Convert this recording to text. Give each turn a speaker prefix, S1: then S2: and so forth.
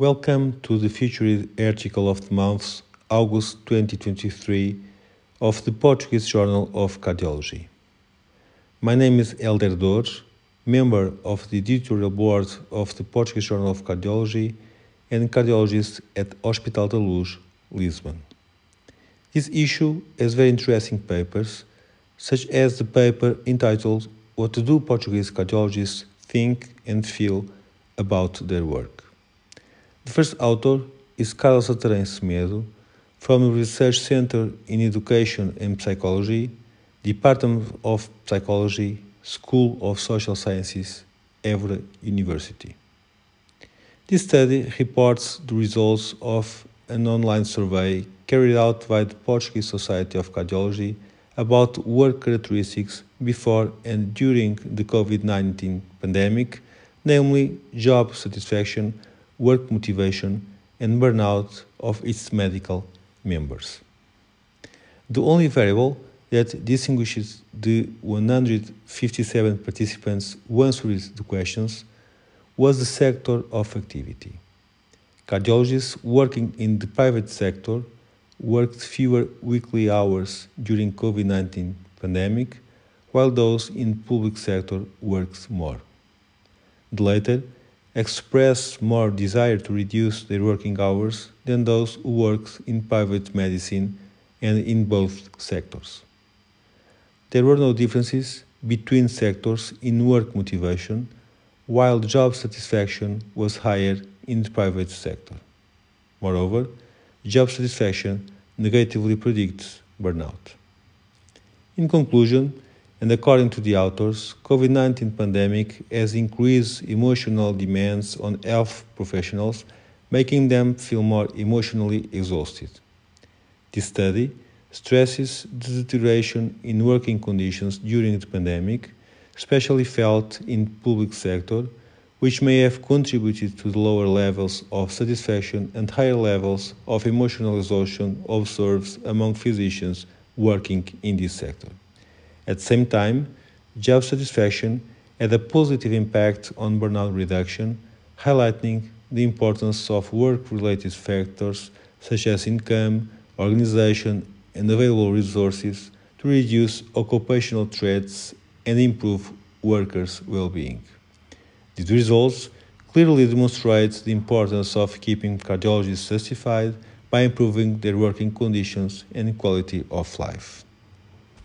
S1: Welcome to the featured article of the month, August 2023, of the Portuguese Journal of Cardiology. My name is Hélder Dores, member of the editorial board of the Portuguese Journal of Cardiology and cardiologist at Hospital da Luz, Lisbon. This issue has very interesting papers, such as the paper entitled What Do Portuguese Cardiologists Think and Feel About Their Work? The first author is Carlos Atarém Semedo from the Research Center in Education and Psychology, Department of Psychology, School of Social Sciences, Évora University. This study reports the results of an online survey carried out by the Portuguese Society of Cardiology about work characteristics before and during the COVID 19 pandemic, namely job satisfaction work motivation, and burnout of its medical members. The only variable that distinguishes the 157 participants who answered the questions was the sector of activity. Cardiologists working in the private sector worked fewer weekly hours during COVID-19 pandemic, while those in public sector worked more. The latter express more desire to reduce their working hours than those who work in private medicine and in both sectors. There were no differences between sectors in work motivation, while job satisfaction was higher in the private sector. Moreover, job satisfaction negatively predicts burnout. In conclusion, and according to the authors, COVID-19 pandemic has increased emotional demands on health professionals, making them feel more emotionally exhausted. This study stresses the deterioration in working conditions during the pandemic, especially felt in public sector, which may have contributed to the lower levels of satisfaction and higher levels of emotional exhaustion observed among physicians working in this sector. At the same time, job satisfaction had a positive impact on burnout reduction, highlighting the importance of work-related factors such as income, organization, and available resources to reduce occupational threats and improve workers' well-being. These results clearly demonstrate the importance of keeping cardiologists satisfied by improving their working conditions and quality of life.